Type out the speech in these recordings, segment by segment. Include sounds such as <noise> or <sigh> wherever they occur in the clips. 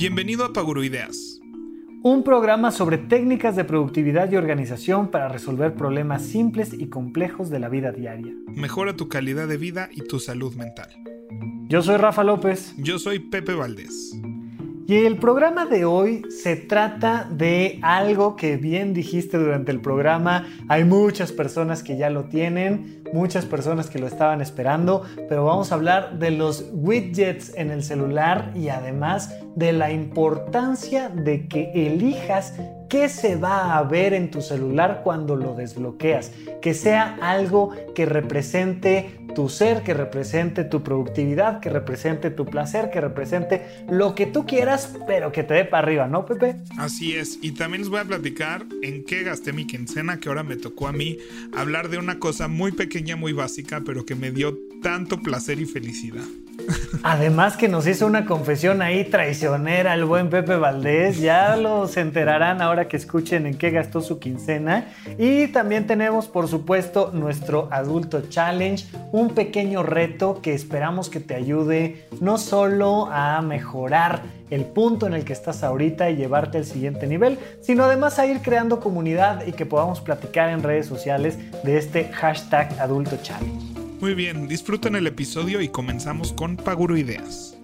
Bienvenido a Paguro Ideas. Un programa sobre técnicas de productividad y organización para resolver problemas simples y complejos de la vida diaria. Mejora tu calidad de vida y tu salud mental. Yo soy Rafa López. Yo soy Pepe Valdés. Y el programa de hoy se trata de algo que bien dijiste durante el programa. Hay muchas personas que ya lo tienen, muchas personas que lo estaban esperando, pero vamos a hablar de los widgets en el celular y además de la importancia de que elijas qué se va a ver en tu celular cuando lo desbloqueas. Que sea algo que represente tu ser, que represente tu productividad, que represente tu placer, que represente lo que tú quieras, pero que te dé para arriba, ¿no, Pepe? Así es. Y también les voy a platicar en qué gasté mi quincena, que ahora me tocó a mí hablar de una cosa muy pequeña, muy básica, pero que me dio tanto placer y felicidad. Además que nos hizo una confesión ahí traicionera el buen Pepe Valdés. Ya los enterarán ahora que escuchen en qué gastó su quincena. Y también tenemos, por supuesto, nuestro Adulto Challenge, un pequeño reto que esperamos que te ayude no solo a mejorar el punto en el que estás ahorita y llevarte al siguiente nivel, sino además a ir creando comunidad y que podamos platicar en redes sociales de este hashtag Adulto Challenge. Muy bien, disfruten el episodio y comenzamos con Paguro Ideas.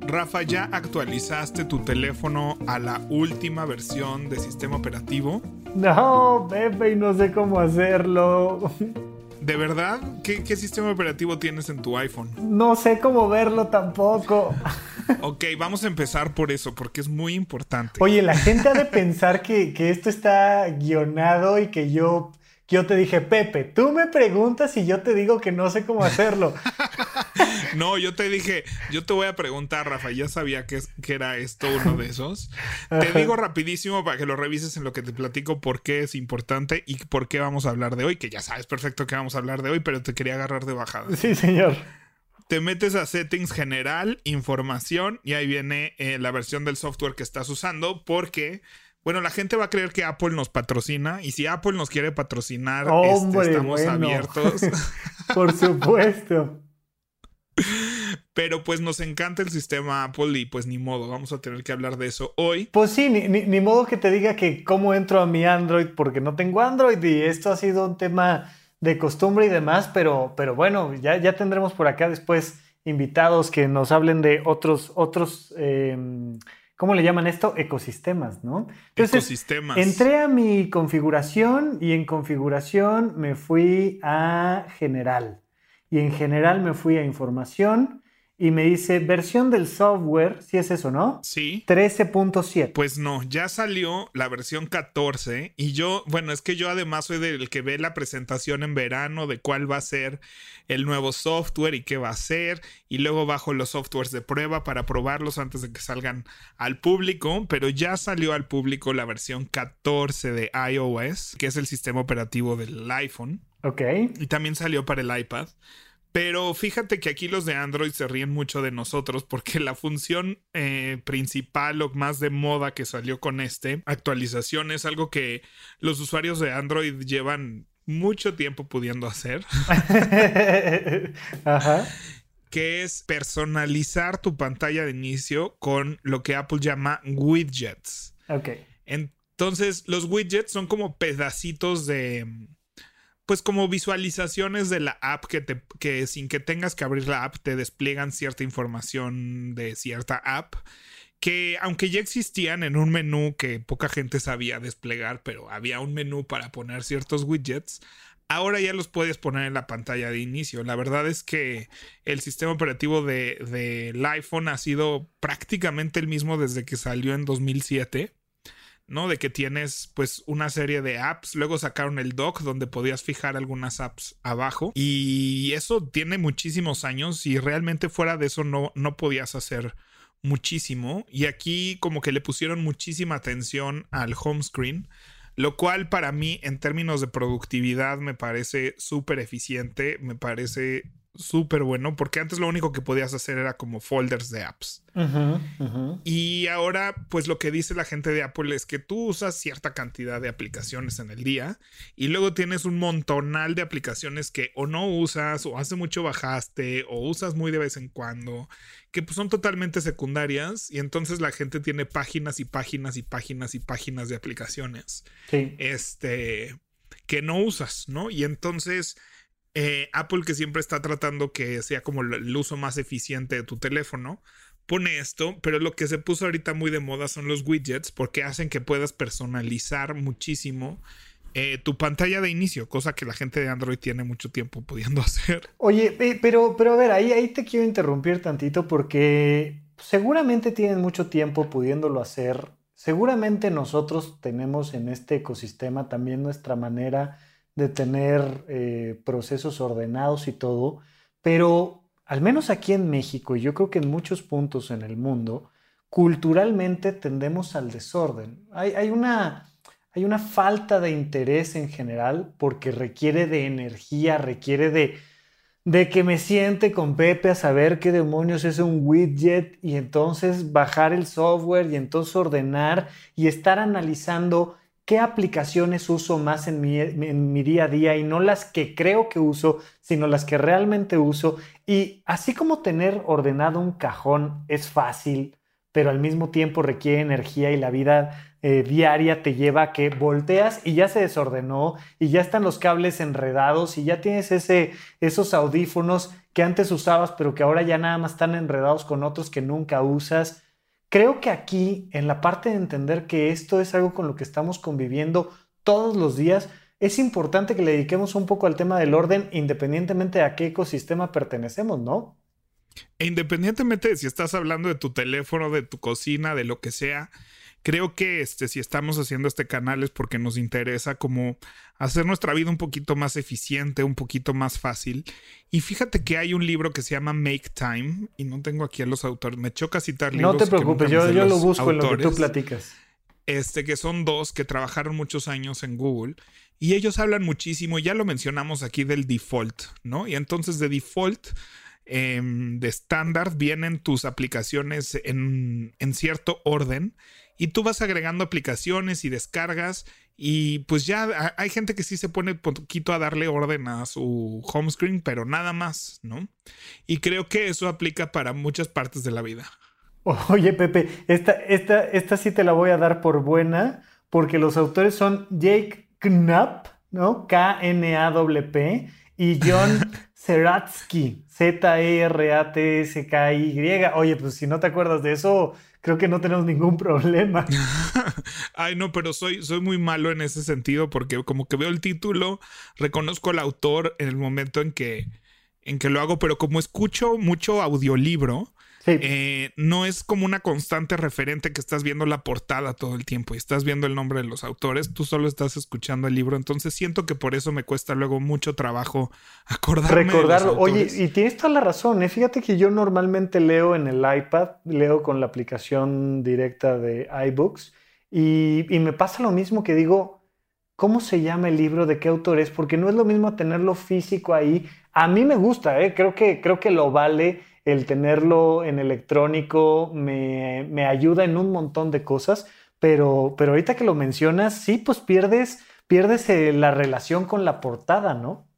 Rafa, ¿ya actualizaste tu teléfono a la última versión de sistema operativo? No, Pepe, y no sé cómo hacerlo. ¿De verdad? ¿Qué, ¿Qué, sistema operativo tienes en tu iPhone? No sé cómo verlo tampoco. Ok, vamos a empezar por eso, porque es muy importante. Oye, la gente ha de pensar que, que esto está guionado y que yo yo te dije, Pepe, tú me preguntas y yo te digo que no sé cómo hacerlo. <laughs> no, yo te dije, yo te voy a preguntar, Rafa, ya sabía que, que era esto uno de esos. Te digo rapidísimo para que lo revises en lo que te platico por qué es importante y por qué vamos a hablar de hoy, que ya sabes perfecto que vamos a hablar de hoy, pero te quería agarrar de bajada. Sí, señor. Te metes a settings general, información y ahí viene eh, la versión del software que estás usando porque bueno, la gente va a creer que Apple nos patrocina y si Apple nos quiere patrocinar, este, estamos abiertos. <laughs> Por supuesto. Pero pues nos encanta el sistema Apple y pues ni modo, vamos a tener que hablar de eso hoy. Pues sí, ni, modo que te diga que cómo entro a mi Android porque no tengo Android y esto ha sido un tema de costumbre y demás, pero, pero bueno, ya, ya tendremos por acá después invitados que nos hablen de otros, otros em, ¿cómo le llaman esto? Ecosistemas, ¿no? Ecosistemas. Entré a mi configuración y en configuración me fui a general. Y en general me fui a información y me dice versión del software, si es eso, ¿no? Sí. 13.7. Pues no, ya salió la versión 14 y yo, bueno, es que yo además soy del que ve la presentación en verano de cuál va a ser el nuevo software y qué va a ser y luego bajo los softwares de prueba para probarlos antes de que salgan al público, pero ya salió al público la versión 14 de iOS, que es el sistema operativo del iPhone. Ok. Y también salió para el iPad. Pero fíjate que aquí los de Android se ríen mucho de nosotros porque la función eh, principal o más de moda que salió con este actualización es algo que los usuarios de Android llevan mucho tiempo pudiendo hacer. <laughs> Ajá. Que es personalizar tu pantalla de inicio con lo que Apple llama widgets. Ok. Entonces, los widgets son como pedacitos de pues como visualizaciones de la app que te que sin que tengas que abrir la app te despliegan cierta información de cierta app que aunque ya existían en un menú que poca gente sabía desplegar, pero había un menú para poner ciertos widgets, ahora ya los puedes poner en la pantalla de inicio. La verdad es que el sistema operativo del de, iPhone ha sido prácticamente el mismo desde que salió en 2007. ¿No? De que tienes pues una serie de apps, luego sacaron el dock donde podías fijar algunas apps abajo y eso tiene muchísimos años y realmente fuera de eso no, no podías hacer muchísimo y aquí como que le pusieron muchísima atención al home screen. Lo cual para mí en términos de productividad me parece súper eficiente, me parece súper bueno porque antes lo único que podías hacer era como folders de apps. Y ahora, pues lo que dice la gente de Apple es que tú usas cierta cantidad de aplicaciones en el día y luego tienes un montonal de aplicaciones que o no usas o hace mucho bajaste o usas muy de vez en cuando, que pues son totalmente secundarias y entonces la gente tiene páginas y páginas y páginas y páginas de aplicaciones. Este que no usas, ¿no? Y entonces eh, Apple que siempre está tratando que sea como el uso más eficiente de tu teléfono, pone esto, pero lo que se puso ahorita muy de moda son los widgets porque hacen que puedas personalizar muchísimo eh, tu pantalla de inicio, cosa que la gente de Android tiene mucho tiempo pudiendo <laughs> hacer. Oye, pero, pero a ver, ahí, ahí te quiero interrumpir tantito porque seguramente tienen mucho tiempo pudiéndolo hacer. Seguramente nosotros tenemos en este ecosistema también nuestra manera de tener eh, procesos ordenados y todo, pero al menos aquí en México y yo creo que en muchos puntos en el mundo, culturalmente tendemos al desorden. Hay, una, hay una falta de interés en general porque requiere de energía, requiere de, de que me siente con Pepe a saber qué demonios es un widget y entonces bajar el software y entonces ordenar y estar analizando qué aplicaciones uso más en mi, día a día y no las que creo que uso, sino las que realmente uso. Y así como tener ordenado un cajón es fácil, pero al mismo tiempo requiere energía y la vida eh, diaria te lleva a que volteas y ya se desordenó y ya están los cables enredados y ya tienes ese, esos audífonos que antes usabas pero que ahora ya nada más están enredados con otros que nunca usas Creo que aquí, en la parte de entender que esto es algo con lo que estamos conviviendo todos los días, es importante que le dediquemos un poco al tema del orden independientemente de a qué ecosistema pertenecemos, ¿no? E independientemente de si estás hablando de tu teléfono, de tu cocina, de lo que sea, creo que este, si estamos haciendo este canal es porque nos interesa como hacer nuestra vida un poquito más eficiente, un poquito más fácil. Y fíjate que hay un libro que se llama Make Time, y no tengo aquí a los autores, me choca citar libros. No te preocupes, yo, lo busco en lo que tú platicas. Este, que son dos que trabajaron muchos años en Google. Y ellos hablan muchísimo, ya lo mencionamos aquí del default, ¿no? Y entonces de default em, de estándar vienen tus aplicaciones en, en, cierto orden y tú vas agregando aplicaciones y descargas y pues ya hay gente que sí se pone poquito a darle orden a su home screen, pero nada más, ¿no? Y creo que eso aplica para muchas partes de la vida. Oye, Pepe, esta, esta, esta sí te la voy a dar por buena, porque los autores son Jake Knapp, ¿no? K-N-A-W-P, y John <laughs> Zeratsky, Z-E-R-A-T-S-K-Y. Oye, pues si no te acuerdas de eso, creo que no tenemos ningún problema. <laughs> Ay, no, pero soy, soy muy malo en ese sentido porque como que veo el título, reconozco al autor en el momento en que, en que lo hago, pero como escucho mucho audiolibro, eh, no es como una constante referente que estás viendo la portada todo el tiempo y estás viendo el nombre de los autores, tú solo estás escuchando el libro, entonces siento que por eso me cuesta luego mucho trabajo acordarme. Recordarlo. Oye, y tienes toda la razón, ¿eh? fíjate que yo normalmente leo en el iPad, leo con la aplicación directa de iBooks y, y me pasa lo mismo que digo, ¿cómo se llama el libro? ¿De qué autor es? Porque no es lo mismo tenerlo físico ahí. A mí me gusta, ¿eh? creo, que, creo que lo vale el tenerlo en electrónico me, ayuda en un montón de cosas, pero, pero ahorita que lo mencionas, sí, pues pierdes, pierdes eh, la relación con la portada, ¿no?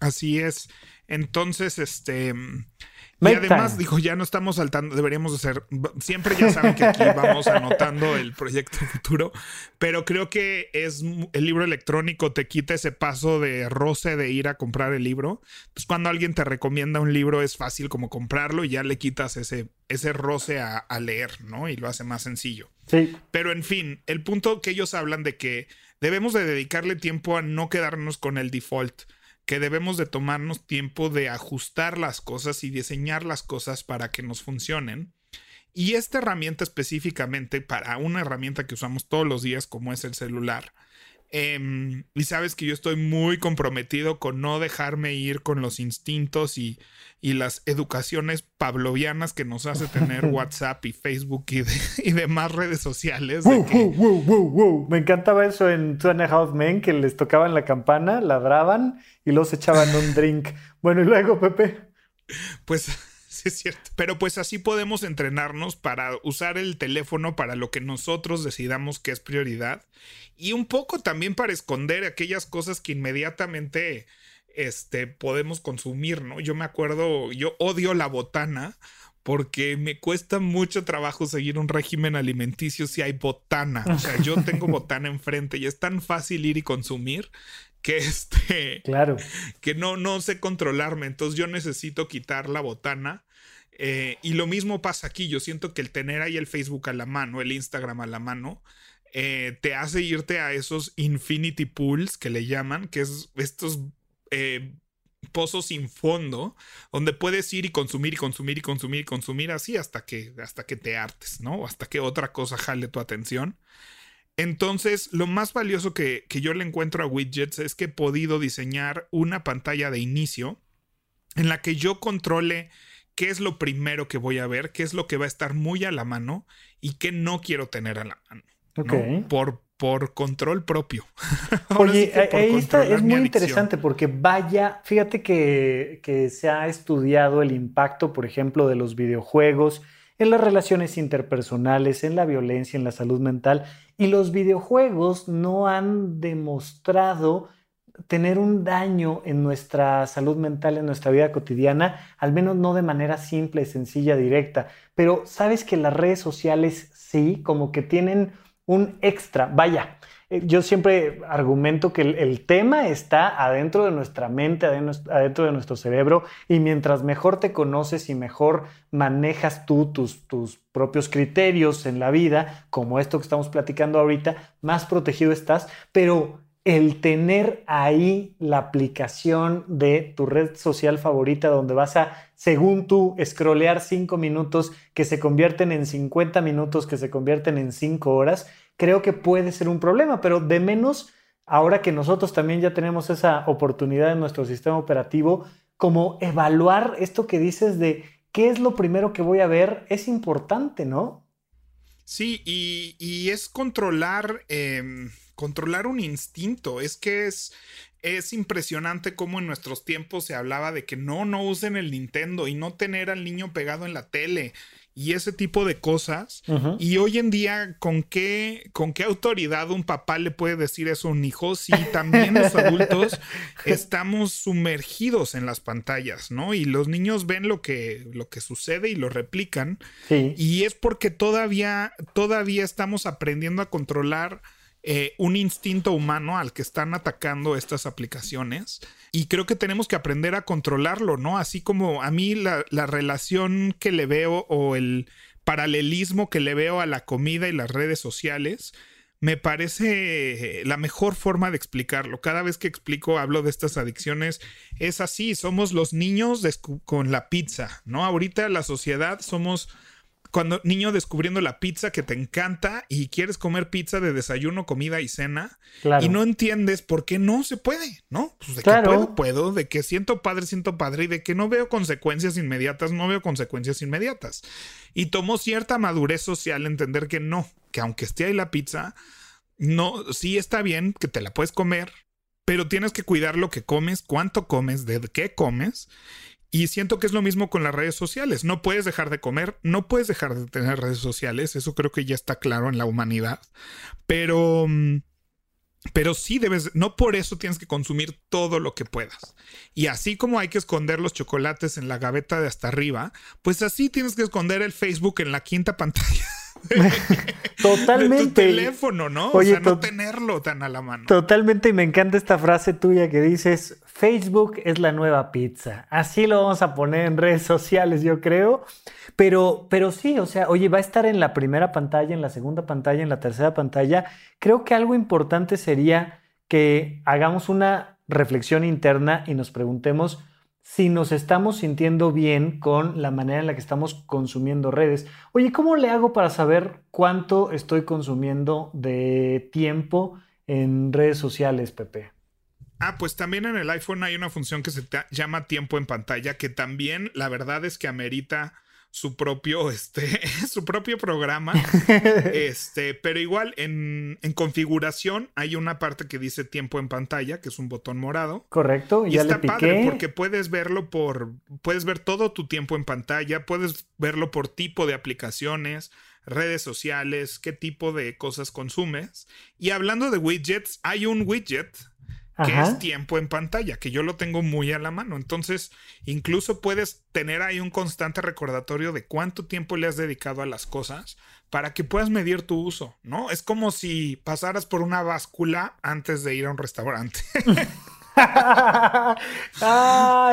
Así es. Entonces, este, y además, dijo, ya no estamos saltando, deberíamos hacer, siempre ya saben que aquí vamos anotando el proyecto futuro, pero creo que es el libro electrónico te quita ese paso de roce de ir a comprar el libro. Pues cuando alguien te recomienda un libro es fácil como comprarlo y ya le quitas ese, ese roce a, a leer, ¿no? Y lo hace más sencillo. Sí. Pero en fin, el punto que ellos hablan de que debemos de dedicarle tiempo a no quedarnos con el default que debemos de tomarnos tiempo de ajustar las cosas y diseñar las cosas para que nos funcionen. Y esta herramienta específicamente para una herramienta que usamos todos los días como es el celular, Em, y sabes que yo estoy muy comprometido con no dejarme ir con los instintos y, y las educaciones pavlovianas que nos hace tener <laughs> WhatsApp y Facebook y, <laughs> demás redes sociales. Me encantaba eso en Two and a Half Men, que les tocaban la campana, ladraban y los echaban un drink. Bueno, y luego, Pepe. Pues Sí, es cierto. Pero pues así podemos entrenarnos para usar el teléfono para lo que nosotros decidamos que es prioridad. Y un poco también para esconder aquellas cosas que inmediatamente este, podemos consumir, ¿no? Yo me acuerdo, yo odio la botana porque me cuesta mucho trabajo seguir un régimen alimenticio si hay botana. O sea, yo tengo <laughs> botana enfrente y es tan fácil ir y consumir que este claro que no no sé controlarme entonces yo necesito quitar la botana eh, y lo mismo pasa aquí. Yo siento que el tener ahí el Facebook a la mano el Instagram a la mano eh, te hace irte a esos infinity pools que le llaman que es estos eh, pozos sin fondo donde puedes ir y consumir y consumir y consumir y consumir así hasta que hasta que te hartes no hasta que otra cosa jale tu atención. Entonces, lo más valioso que, yo le encuentro a widgets es que he podido diseñar una pantalla de inicio en la que yo controle qué es lo primero que voy a ver, qué es lo que va a estar muy a la mano y qué no quiero tener a la mano. Por, por control propio. <laughs> Oye, ahí está, es muy interesante porque vaya, fíjate que, que se ha estudiado el impacto, por ejemplo, de los videojuegos en las relaciones interpersonales, en la violencia, en la salud mental. Y los videojuegos no han demostrado tener un daño en nuestra salud mental, en nuestra vida cotidiana, al menos no de manera simple, sencilla, directa. Pero sabes que las redes sociales sí, como que tienen un extra. Vaya, eh, yo siempre argumento que el, tema está adentro de nuestra mente, adentro de nuestro cerebro, y mientras mejor te conoces y mejor manejas tú tus, tus propios criterios en la vida, como esto que estamos platicando ahorita, más protegido estás, pero el tener ahí la aplicación de tu red social favorita donde vas a, según tú, scrollear cinco minutos que se convierten en 50 minutos, que se convierten en cinco horas, creo que puede ser un problema, pero de menos, ahora que nosotros también ya tenemos esa oportunidad en nuestro sistema operativo, como evaluar esto que dices de qué es lo primero que voy a ver, es importante, ¿no? Sí, y, es controlar, em, controlar un instinto, es que es, es impresionante cómo en nuestros tiempos se hablaba de que no, no usen el Nintendo y no tener al niño pegado en la tele y ese tipo de cosas. Y hoy en día, ¿con qué, ¿con qué autoridad un papá le puede decir eso a un hijo si también los adultos <laughs> estamos sumergidos en las pantallas, ¿no? Y los niños ven lo que, lo que sucede y lo replican. Y es porque todavía, todavía estamos aprendiendo a controlar eh, un instinto humano al que están atacando estas aplicaciones y creo que tenemos que aprender a controlarlo, ¿no? Así como a mí la, la relación que le veo o el paralelismo que le veo a la comida y las redes sociales, me parece la mejor forma de explicarlo. Cada vez que explico, hablo de estas adicciones, es así, somos los niños con la pizza, ¿no? Ahorita la sociedad somos cuando niño descubriendo la pizza que te encanta y quieres comer pizza de desayuno, comida y cena y no entiendes por qué no se puede, ¿no? Pues de que puedo, puedo, de que siento padre, siento padre y de que no veo consecuencias inmediatas, no veo consecuencias inmediatas. Y tomó cierta madurez social entender que no, que aunque esté ahí la pizza, no, sí está bien que te la puedes comer, pero tienes que cuidar lo que comes, cuánto comes, de qué comes y siento que es lo mismo con las redes sociales. No puedes dejar de comer, no puedes dejar de tener redes sociales. Eso creo que ya está claro en la humanidad. Pero, mm, pero sí debes, no por eso tienes que consumir todo lo que puedas. Y así como hay que esconder los chocolates en la gaveta de hasta arriba, pues así tienes que esconder el Facebook en la quinta pantalla. <laughs> Totalmente. tu teléfono, ¿no? o sea, no tenerlo tan a la mano. Totalmente, y me encanta esta frase tuya que dices: Facebook es la nueva pizza. Así lo vamos a poner en redes sociales, yo creo. Pero, pero sí, o sea, oye, va a estar en la primera pantalla, en la segunda pantalla, en la tercera pantalla. Creo que algo importante sería que hagamos una reflexión interna y nos preguntemos si nos estamos sintiendo bien con la manera en la que estamos consumiendo redes. Oye, ¿cómo le hago para saber cuánto estoy consumiendo de tiempo en redes sociales, Pepe? Ah, pues también en el iPhone hay una función que se llama tiempo en pantalla, que también la verdad es que amerita su propio, <laughs> este, su propio programa. <laughs> este, pero igual en, en, configuración hay una parte que dice tiempo en pantalla, que es un botón morado. Correcto. Y está padre porque puedes verlo por, puedes ver todo tu tiempo en pantalla, puedes verlo por tipo de aplicaciones, redes sociales, qué tipo de cosas consumes. Y hablando de widgets, hay un widget que es tiempo en pantalla, que yo lo tengo muy a la mano. Entonces, incluso puedes tener ahí un constante recordatorio de cuánto tiempo le has dedicado a las cosas para que puedas medir tu uso, ¿no? Es como si pasaras por una báscula antes de ir a un restaurante. <laughs> ah,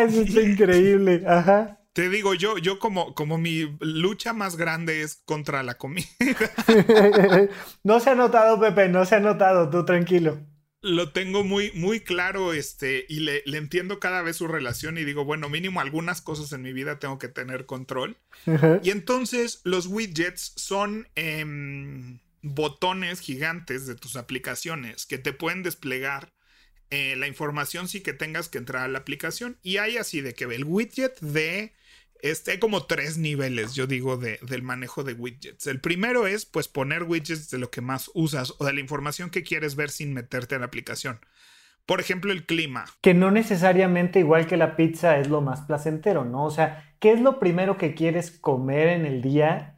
eso es increíble. Ajá. Te digo, yo, yo como, como mi lucha más grande es contra la comida. <laughs> no se ha notado, Pepe, no se ha notado, tú tranquilo lo tengo muy, muy claro, este, y le, entiendo cada vez su relación y digo, bueno, mínimo algunas cosas en mi vida tengo que tener control. Y entonces los widgets son em, botones gigantes de tus aplicaciones que te pueden desplegar eh, la información sí que tengas que entrar a la aplicación. Y hay así de que el widget de este, hay como tres niveles, yo digo, de, del manejo de widgets. El primero es, pues, poner widgets de lo que más usas o de la información que quieres ver sin meterte en la aplicación. Por ejemplo, el clima. Que no necesariamente, igual que la pizza, es lo más placentero, ¿no? O sea, ¿qué es lo primero que quieres comer en el día?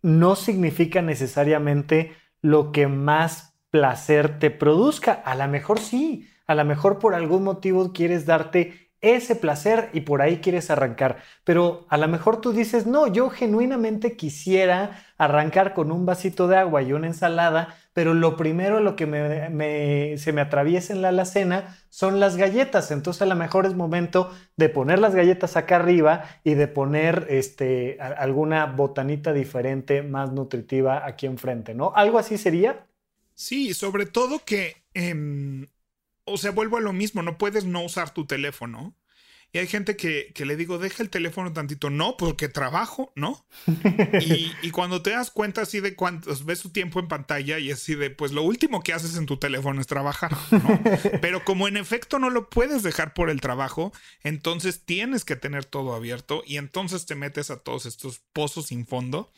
No significa necesariamente lo que más placer te produzca. A lo mejor sí, a lo mejor por algún motivo quieres darte ese placer y por ahí quieres arrancar. Pero a lo mejor tú dices, no, yo genuinamente quisiera arrancar con un vasito de agua y una ensalada, pero lo primero lo que se me atraviesa en la alacena son las galletas. Entonces a lo mejor es momento de poner las galletas acá arriba y de poner este, alguna botanita diferente, más nutritiva aquí enfrente, ¿no? ¿Algo así sería? Sí, sobre todo que... Em, o sea, vuelvo a lo mismo, no puedes no usar tu teléfono. Y hay gente que, le digo, deja el teléfono tantito. No, porque trabajo, ¿no? <laughs> y, cuando te das cuenta así de cuántos ves tu tiempo en pantalla y así de, pues lo último que haces en tu teléfono es trabajar, ¿no? <laughs> Pero como en efecto no lo puedes dejar por el trabajo, entonces tienes que tener todo abierto y entonces te metes a todos estos pozos sin fondo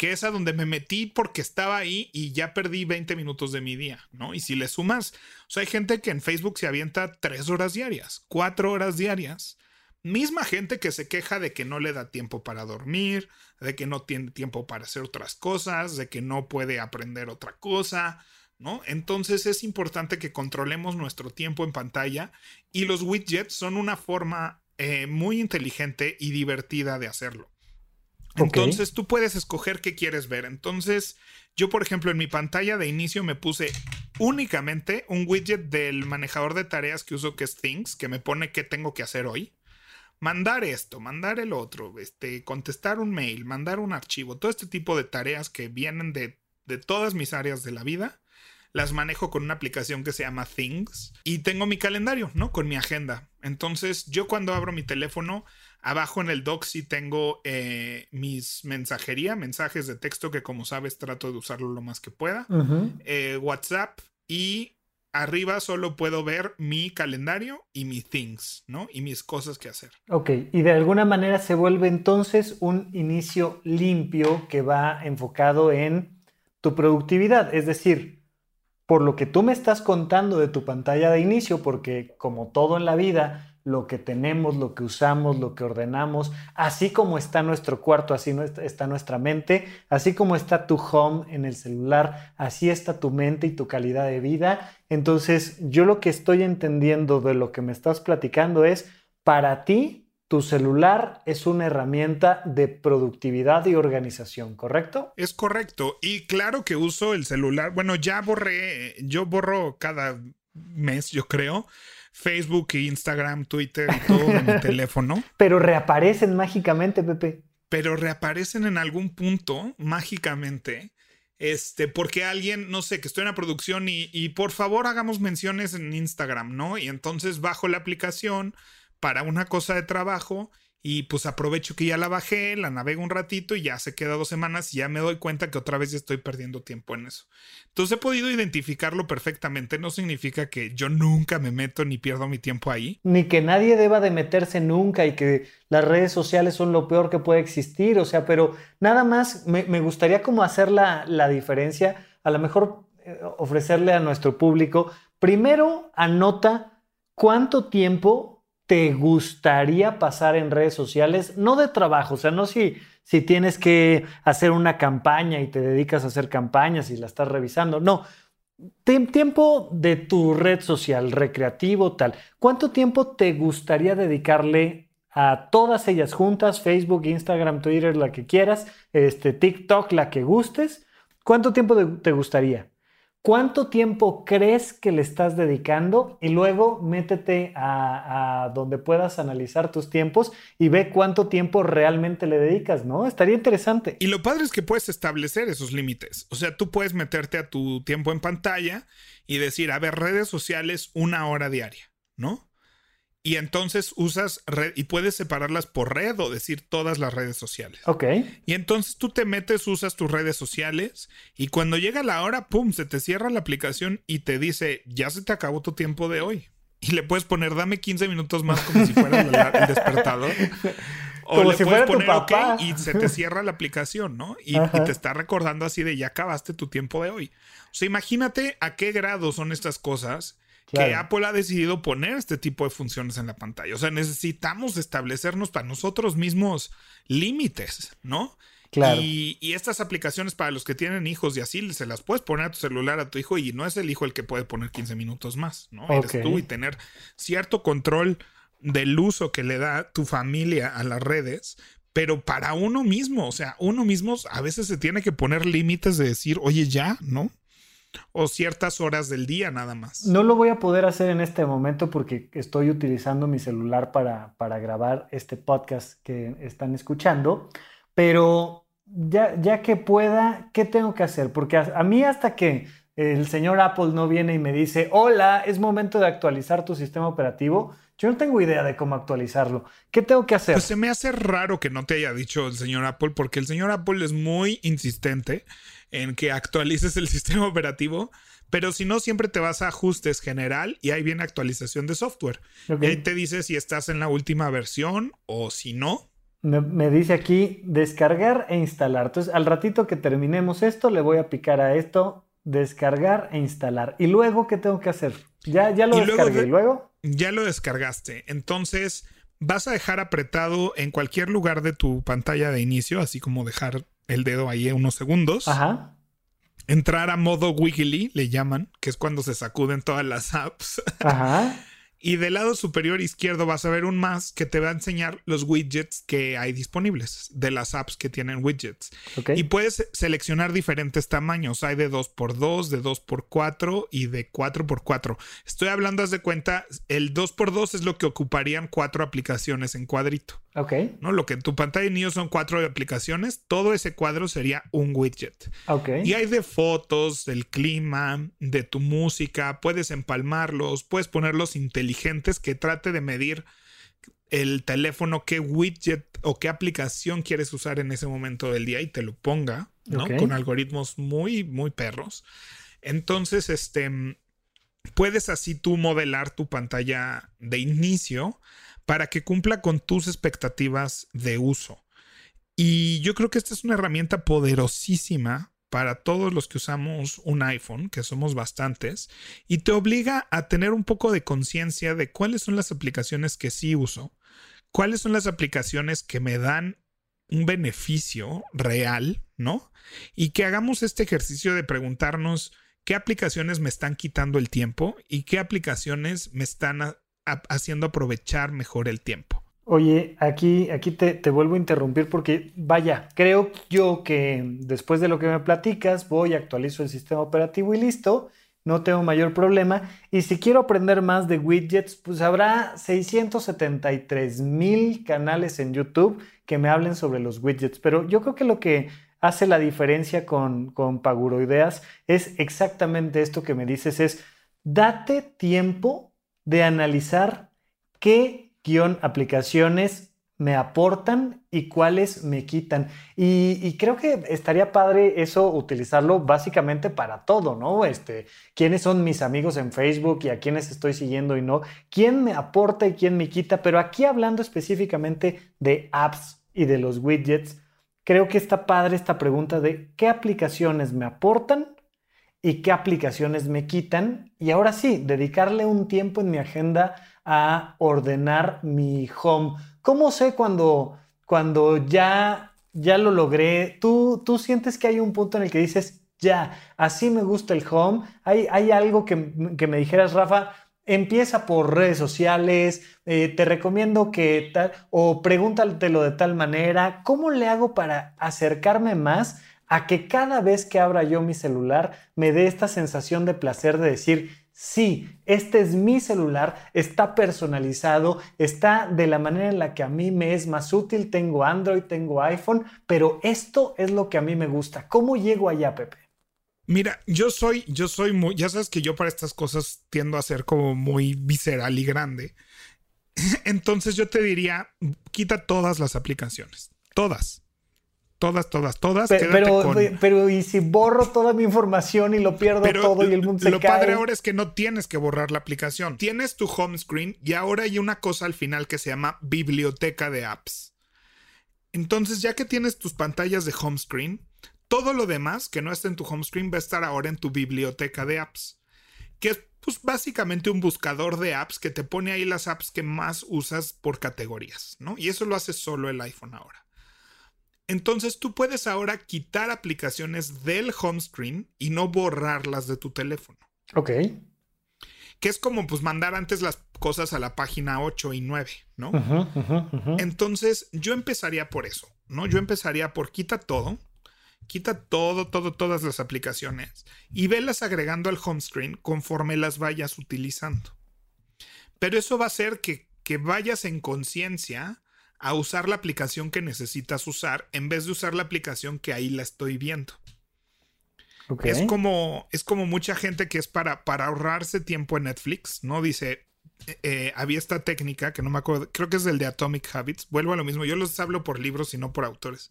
que es a donde me metí porque estaba ahí y ya perdí 20 minutos de mi día, ¿no? Y si le sumas, o sea, hay gente que en Facebook se avienta 3 horas diarias, 4 horas diarias. Misma gente que se queja de que no le da tiempo para dormir, de que no tiene tiempo para hacer otras cosas, de que no puede aprender otra cosa, ¿no? Entonces es importante que controlemos nuestro tiempo en pantalla y los widgets son una forma eh, muy inteligente y divertida de hacerlo. Entonces tú puedes escoger qué quieres ver. Entonces, yo, por ejemplo, en mi pantalla de inicio me puse únicamente un widget del manejador de tareas que uso, que es Things, que me pone qué tengo que hacer hoy. Mandar esto, mandar el otro, este, contestar un mail, mandar un archivo, todo este tipo de tareas que vienen de, de todas mis áreas de la vida las manejo con una aplicación que se llama Things y tengo mi calendario, ¿no? Con mi agenda. Entonces, yo cuando abro mi teléfono, Abajo en el doc sí tengo eh, mis mensajería, mensajes de texto que como sabes trato de usarlo lo más que pueda. Eh, WhatsApp y arriba solo puedo ver mi calendario y mis things, ¿no? Y mis cosas que hacer. Ok, y de alguna manera se vuelve entonces un inicio limpio que va enfocado en tu productividad. Es decir, por lo que tú me estás contando de tu pantalla de inicio, porque como todo en la vida, lo que tenemos, lo que usamos, lo que ordenamos, así como está nuestro cuarto, así está nuestra mente, así como está tu home en el celular, así está tu mente y tu calidad de vida. Entonces, yo lo que estoy entendiendo de lo que me estás platicando es, para ti, tu celular es una herramienta de productividad y organización, ¿correcto? Es correcto. Y claro que uso el celular. Bueno, ya borré, yo borro cada mes, yo creo Facebook, Instagram, Twitter todo en mi <laughs> teléfono. Pero reaparecen mágicamente, Pepe. Pero reaparecen en algún punto mágicamente. Este, porque alguien, no sé, que estoy en la producción y, y por favor hagamos menciones en Instagram, ¿no? Y entonces bajo la aplicación para una cosa de trabajo y pues aprovecho que ya la bajé, la navego un ratito y ya se queda dos semanas y ya me doy cuenta que otra vez estoy perdiendo tiempo en eso. Entonces he podido identificarlo perfectamente. No significa que yo nunca me meto ni pierdo mi tiempo ahí. Ni que nadie deba de meterse nunca y que las redes sociales son lo peor que puede existir. O sea, pero nada más me, gustaría como hacer la, la diferencia. A lo mejor eh, ofrecerle a nuestro público. Primero, anota cuánto tiempo te gustaría pasar en redes sociales, no de trabajo, o sea, no si, si tienes que hacer una campaña y te dedicas a hacer campañas y la estás revisando, no. Tiempo de tu red social, recreativo, tal. ¿Cuánto tiempo te gustaría dedicarle a todas ellas juntas, Facebook, Instagram, Twitter, la que quieras, este, TikTok, la que gustes? ¿Cuánto tiempo te gustaría? ¿Cuánto tiempo crees que le estás dedicando? Y luego métete a, donde puedas analizar tus tiempos y ve cuánto tiempo realmente le dedicas, ¿no? Estaría interesante. Y lo padre es que puedes establecer esos límites. O sea, tú puedes meterte a tu tiempo en pantalla y decir, a ver, redes sociales una hora diaria, ¿no? Y entonces usas red y puedes separarlas por red o decir todas las redes sociales. Ok. Y entonces tú te metes, usas tus redes sociales y cuando llega la hora, pum, se te cierra la aplicación y te dice, ya se te acabó tu tiempo de hoy. Y le puedes poner, dame 15 minutos más como si fuera el, <laughs> despertador. O le puedes poner OK y se te cierra la aplicación, ¿no? Y, y, te está recordando así de ya acabaste tu tiempo de hoy. O sea, imagínate a qué grado son estas cosas que Apple ha decidido poner este tipo de funciones en la pantalla. O sea, necesitamos establecernos para nosotros mismos límites, ¿no? Claro. Y, estas aplicaciones para los que tienen hijos y así, se las puedes poner a tu celular a tu hijo y no es el hijo el que puede poner 15 minutos más, ¿no? Eres tú y tener cierto control del uso que le da tu familia a las redes, pero para uno mismo, o sea, uno mismo a veces se tiene que poner límites de decir, oye, ya, ¿no? O ciertas horas del día nada más. No lo voy a poder hacer en este momento porque estoy utilizando mi celular para, para grabar este podcast que están escuchando, pero ya, ya que pueda, ¿qué tengo que hacer? Porque a, mí hasta que el señor Apple no viene y me dice, hola, es momento de actualizar tu sistema operativo, yo no tengo idea de cómo actualizarlo. ¿Qué tengo que hacer? Pues se me hace raro que no te haya dicho el señor Apple, porque el señor Apple es muy insistente en que actualices el <laughs> sistema operativo, pero si no, siempre te vas a ajustes general y ahí viene actualización de software. Y ahí te dice si estás en la última versión o si no. Me, dice aquí descargar e instalar. Entonces, al ratito que terminemos esto, le voy a picar a esto, descargar e instalar. ¿Y luego qué tengo que hacer? Ya, ya lo descargué. ¿Y luego? Ya lo descargaste. Entonces, vas a dejar apretado en cualquier lugar de tu pantalla de inicio, así como dejar el dedo ahí unos segundos. Ajá. Entrar a modo wiggly, le llaman, que es cuando se sacuden todas las apps. Ajá. <laughs> Y del lado superior izquierdo vas a ver un más que te va a enseñar los widgets que hay disponibles de las apps que tienen widgets. Y puedes seleccionar diferentes tamaños. Hay de 2x2, de 2x4 y de 4x4. Estoy hablando, haz de cuenta, el 2x2 es lo que ocuparían cuatro aplicaciones en cuadrito. Ok. ¿No? Lo que en tu pantalla de niños son cuatro aplicaciones, todo ese cuadro sería un widget. Ok. Y hay de fotos, del clima, de tu música, puedes empalmarlos, puedes ponerlos inteligentes que trate de medir el teléfono, qué widget o qué aplicación quieres usar en ese momento del día y te lo ponga, ¿no? Con algoritmos muy, muy perros. Entonces, este, puedes así tú modelar tu pantalla de inicio para que cumpla con tus expectativas de uso. Y yo creo que esta es una herramienta poderosísima para todos los que usamos un iPhone, que somos bastantes, y te obliga a tener un poco de conciencia de cuáles son las aplicaciones que sí uso, cuáles son las aplicaciones que me dan un beneficio real, ¿no? Y que hagamos este ejercicio de preguntarnos qué aplicaciones me están quitando el tiempo y qué aplicaciones me están haciendo aprovechar mejor el tiempo. Oye, aquí, aquí te, vuelvo a interrumpir porque, vaya, creo yo que después de lo que me platicas, voy, actualizo el sistema operativo y listo, no tengo mayor problema. Y si quiero aprender más de widgets, pues habrá 673 mil canales en YouTube que me hablen sobre los widgets. Pero yo creo que lo que hace la diferencia con, con Paguroideas es exactamente esto que me dices, es date tiempo de analizar qué guion aplicaciones me aportan y cuáles me quitan. Y, creo que estaría padre eso utilizarlo básicamente para todo, ¿no? Este, quiénes son mis amigos en Facebook y a quiénes estoy siguiendo y no, quién me aporta y quién me quita, pero aquí hablando específicamente de apps y de los widgets, creo que está padre esta pregunta de qué aplicaciones me aportan y qué aplicaciones me quitan. Y ahora sí, dedicarle un tiempo en mi agenda a ordenar mi home ¿Cómo sé cuando, cuando ya, ya lo logré? ¿Tú, ¿Tú sientes que hay un punto en el que dices, ya, así me gusta el home? ¿Hay, hay algo que, me dijeras, Rafa? Empieza por redes sociales, eh, te recomiendo que tal, o pregúntatelo de tal manera. ¿Cómo le hago para acercarme más a que cada vez que abra yo mi celular me dé esta sensación de placer de decir, Sí, este es mi celular, está personalizado, está de la manera en la que a mí me es más útil, tengo Android, tengo iPhone, pero esto es lo que a mí me gusta. ¿Cómo llego allá, Pepe? Mira, yo soy, yo soy muy, ya sabes que yo para estas cosas tiendo a ser como muy visceral y grande. <laughs> Entonces yo te diría, quita todas las aplicaciones, todas. Todas, todas, todas. Pero, pero, ¿y si borro toda mi información y lo pierdo todo y el mundo se Lo padre ahora es que no tienes que borrar la aplicación. Tienes tu home screen y ahora hay una cosa al final que se llama biblioteca de apps. Entonces, ya que tienes tus pantallas de home screen, todo lo demás que no está en tu home screen va a estar ahora en tu biblioteca de apps. Que es pues básicamente un buscador de apps que te pone ahí las apps que más usas por categorías, ¿no? Y eso lo hace solo el iPhone ahora. Entonces tú puedes ahora quitar aplicaciones del home screen y no borrarlas de tu teléfono. Ok. Que es como pues mandar antes las cosas a la página 8 y 9, ¿no? Entonces yo empezaría por eso, ¿no? Yo empezaría por quita todo, quita todo, todo, todas las aplicaciones y velas agregando al home screen conforme las vayas utilizando. Pero eso va a hacer que, que vayas en conciencia a usar la aplicación que necesitas usar en vez de usar la aplicación que ahí la estoy viendo. Es, como, es como mucha gente que es para, para ahorrarse tiempo en Netflix, ¿no? Dice, eh, eh, había esta técnica que no me acuerdo, creo que es del de Atomic Habits, vuelvo a lo mismo, yo los hablo por libros y no por autores,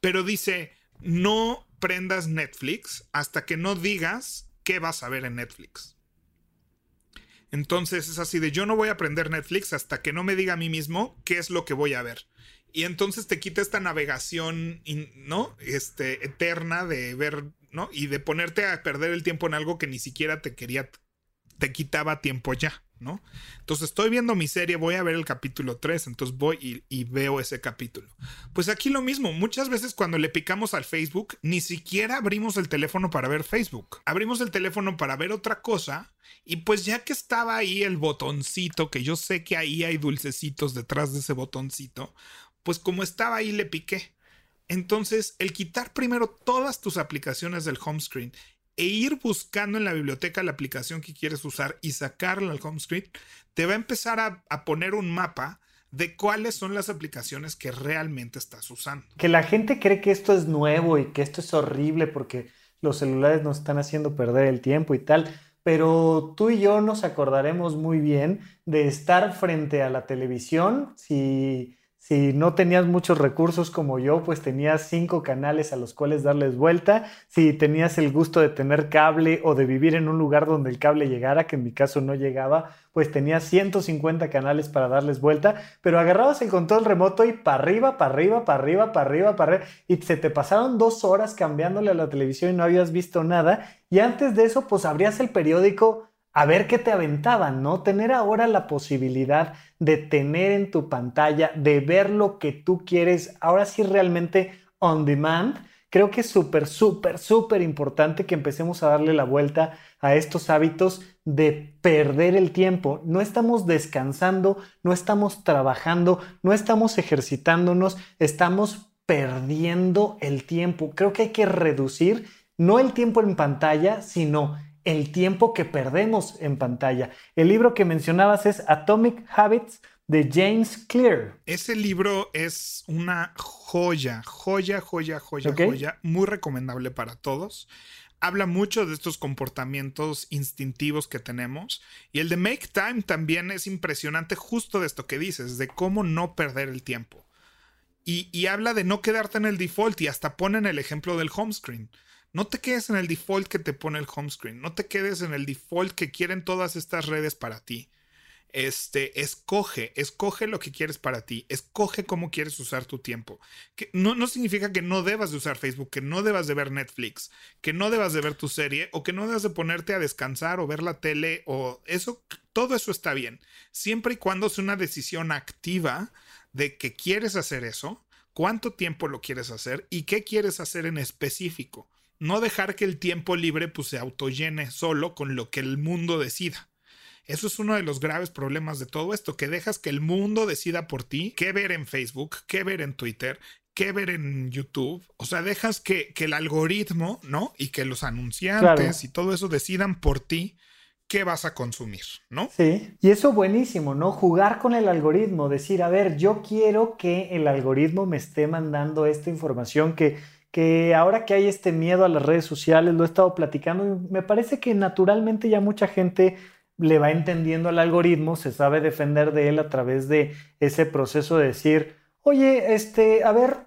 pero dice, no prendas Netflix hasta que no digas qué vas a ver en Netflix. Entonces es así de yo no voy a aprender Netflix hasta que no me diga a mí mismo qué es lo que voy a ver. Y entonces te quita esta navegación, ¿no? Este, eterna de ver, ¿no? Y de ponerte a perder el tiempo en algo que ni siquiera te quería, te quitaba tiempo ya. ¿no? Entonces estoy viendo mi serie, voy a ver el capítulo 3, entonces voy y, veo ese capítulo. Pues aquí lo mismo, muchas veces cuando le picamos al Facebook, ni siquiera abrimos el teléfono para ver Facebook, abrimos el teléfono para ver otra cosa y pues ya que estaba ahí el botoncito, que yo sé que ahí hay dulcecitos detrás de ese botoncito, pues como estaba ahí le piqué. Entonces, el quitar primero todas tus aplicaciones del home screen e ir buscando en la biblioteca la aplicación que quieres usar y sacarla al home screen, te va a empezar a, poner un mapa de cuáles son las aplicaciones que realmente estás usando. Que la gente cree que esto es nuevo y que esto es horrible porque los celulares nos están haciendo perder el tiempo y tal, pero tú y yo nos acordaremos muy bien de estar frente a la televisión si si no tenías muchos recursos como yo, pues tenías cinco canales a los cuales darles vuelta. Si tenías el gusto de tener cable o de vivir en un lugar donde el cable llegara, que en mi caso no llegaba, pues tenías 150 canales para darles vuelta, pero agarrabas el control remoto y para arriba, para arriba, para arriba, para arriba, para arriba, y se te pasaron dos horas cambiándole a la televisión y no habías visto nada. Y antes de eso, pues abrías el periódico a ver qué te aventaban, ¿no? Tener ahora la posibilidad de tener en tu pantalla, de ver lo que tú quieres, ahora sí realmente on demand, creo que es súper, súper, súper importante que empecemos a darle la vuelta a estos hábitos de perder el tiempo. No estamos descansando, no estamos trabajando, no estamos ejercitándonos, estamos perdiendo el tiempo. Creo que hay que reducir no el tiempo en pantalla, sino el tiempo que perdemos en pantalla. El libro que mencionabas es Atomic Habits de James Clear. Ese libro es una joya, joya, joya, joya, joya, muy recomendable para todos. habla mucho de estos comportamientos instintivos que tenemos. Y el de Make Time también es impresionante justo de esto que dices, de cómo no perder el tiempo. Y, y habla de no quedarte en el default y hasta ponen el ejemplo del home screen. No te quedes en el default que te pone el home screen, no te quedes en el default que quieren todas estas redes para ti este, escoge, escoge lo que quieres para ti, escoge cómo quieres usar tu tiempo. No, no significa que no debas de usar Facebook, que no debas de ver Netflix, que no debas de ver tu serie o que no debas de ponerte a descansar o ver la tele o eso, todo eso está bien, siempre y cuando sea una decisión activa de que quieres hacer eso, cuánto tiempo lo quieres hacer y qué quieres hacer en específico. No dejar que el tiempo libre pues, se autollene solo con lo que el mundo decida. Eso es uno de los graves problemas de todo esto, que dejas que el mundo decida por ti qué ver en Facebook, qué ver en Twitter, qué ver en YouTube. O sea, dejas que, el algoritmo, ¿no? Y que los anunciantes y todo eso decidan por ti qué vas a consumir, ¿no? Sí, y eso buenísimo, ¿no? Jugar con el algoritmo, decir, a ver, yo quiero que el algoritmo me esté mandando esta información que, que ahora que hay este miedo a las redes sociales, lo he estado platicando y me parece que naturalmente ya mucha gente le va entendiendo al algoritmo, se sabe defender de él a través de ese proceso de decir, oye, este, a ver,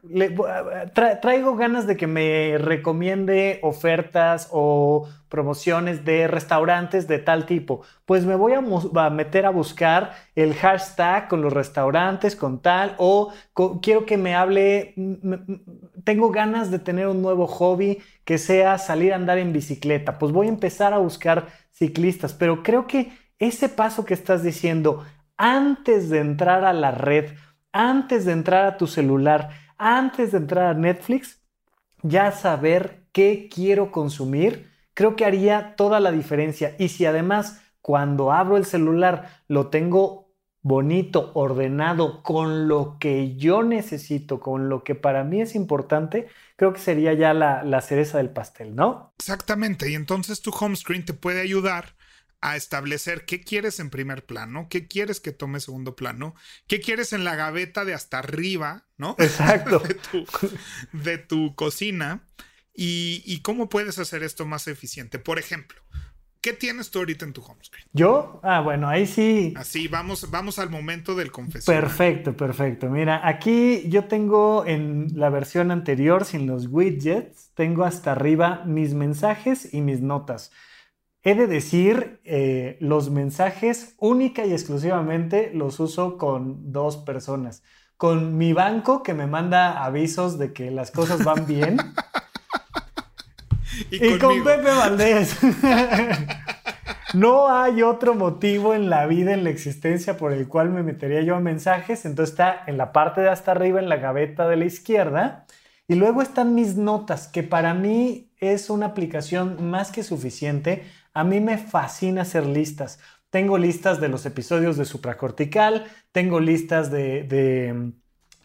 traigo ganas de que me recomiende ofertas o promociones de restaurantes de tal tipo. Pues me voy a, meter a buscar el hashtag con los restaurantes, con tal, o quiero que me hable, tengo ganas de tener un nuevo hobby que sea salir a andar en bicicleta. Pues voy a empezar a buscar ciclistas, pero creo que ese paso que estás diciendo antes de entrar a la red, antes de entrar a tu celular, antes de entrar a Netflix, ya saber qué quiero consumir, creo que haría toda la diferencia. Y si además cuando abro el celular lo tengo bonito, ordenado, con lo que yo necesito, con lo que para mí es importante, creo que sería ya la, cereza del pastel, ¿no? Exactamente, y entonces tu home screen te puede ayudar a establecer qué quieres en primer plano, qué quieres que tome segundo plano, qué quieres en la gaveta de hasta arriba, ¿no? Exacto. <laughs> de, tu, cocina y, y, cómo puedes hacer esto más eficiente. Por ejemplo, ¿Qué tienes tú ahorita en tu home screen? ¿Yo? Ah, bueno, ahí sí. Así, vamos, vamos al momento del confesor. Perfecto, perfecto. Mira, aquí yo tengo en la versión anterior, sin los widgets, tengo hasta arriba mis mensajes y mis notas. He de decir, eh, los mensajes única y exclusivamente los uso con dos personas. Con mi banco que me manda avisos de que las cosas van bien. <laughs> y, con Pepe Valdés. <laughs> no hay otro motivo en la vida, en la existencia, por el cual me metería yo a mensajes. Entonces está en la parte de hasta arriba, en la gaveta de la izquierda. Y luego están mis notas, que para mí es una aplicación más que suficiente. A mí me fascina hacer listas. Tengo listas de los episodios de supracortical, tengo listas de, de,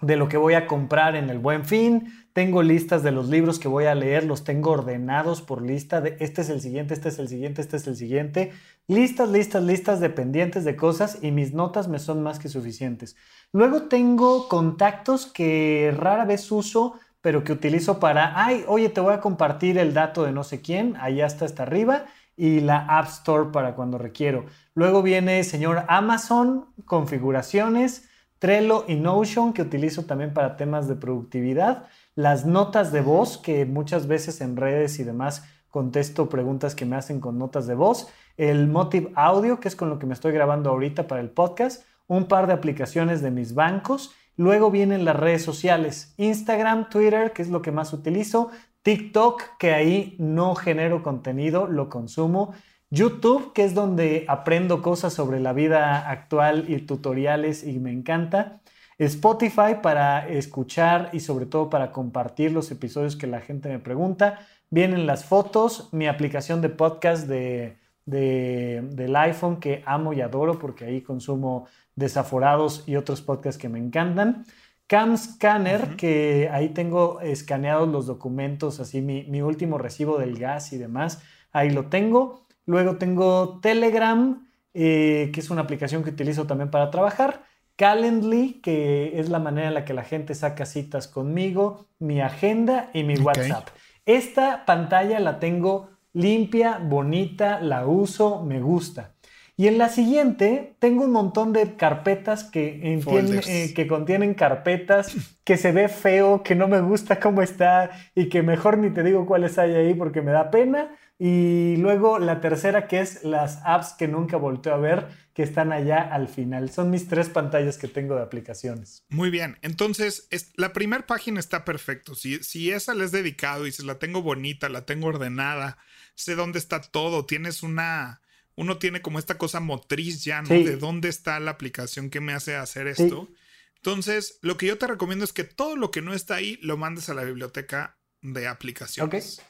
de lo que voy a comprar en el buen fin, tengo listas de los libros que voy a leer, los tengo ordenados por lista de este es el siguiente, este es el siguiente, este es el siguiente. Listas, listas, listas dependientes de cosas y mis notas me son más que suficientes. Luego tengo contactos que rara vez uso, pero que utilizo para, ay, oye, te voy a compartir el dato de no sé quién, allá está hasta arriba, y la App Store para cuando requiero. Luego viene señor Amazon, configuraciones, Trello y Notion, que utilizo también para temas de productividad. Las notas de voz, que muchas veces en redes y demás contesto preguntas que me hacen con notas de voz, el Motive Audio, que es con lo que me estoy grabando ahorita para el podcast, un par de aplicaciones de mis bancos, luego vienen las redes sociales, Instagram, Twitter, que es lo que más utilizo, TikTok, que ahí no genero contenido, lo consumo, YouTube, que es donde aprendo cosas sobre la vida actual y tutoriales y me encanta. Spotify para escuchar y sobre todo para compartir los episodios que la gente me pregunta. Vienen las fotos, mi aplicación de podcast de, del iPhone que amo y adoro porque ahí consumo desaforados y otros podcasts que me encantan. Cam Scanner, que ahí tengo escaneados los documentos, así mi, mi, último recibo del gas y demás, ahí lo tengo. Luego tengo Telegram, eh, que es una aplicación que utilizo también para trabajar. Calendly, que es la manera en la que la gente saca citas conmigo, mi agenda y mi WhatsApp. Esta pantalla la tengo limpia, bonita, la uso, me gusta. Y en la siguiente tengo un montón de carpetas que, eh, que contienen carpetas, que se ve feo, que no me gusta cómo está y que mejor ni te digo cuáles hay ahí porque me da pena. Y luego la tercera que es las apps que nunca volteo a ver, que están allá al final. Son mis tres pantallas que tengo de aplicaciones. Muy bien, entonces la primera página está perfecto. Si, si esa le es dedicado y si la tengo bonita, la tengo ordenada, sé dónde está todo, tienes una uno tiene como esta cosa motriz ya, ¿no? De dónde está la aplicación que me hace hacer esto. Entonces, lo que yo te recomiendo es que todo lo que no está ahí lo mandes a la biblioteca de aplicaciones.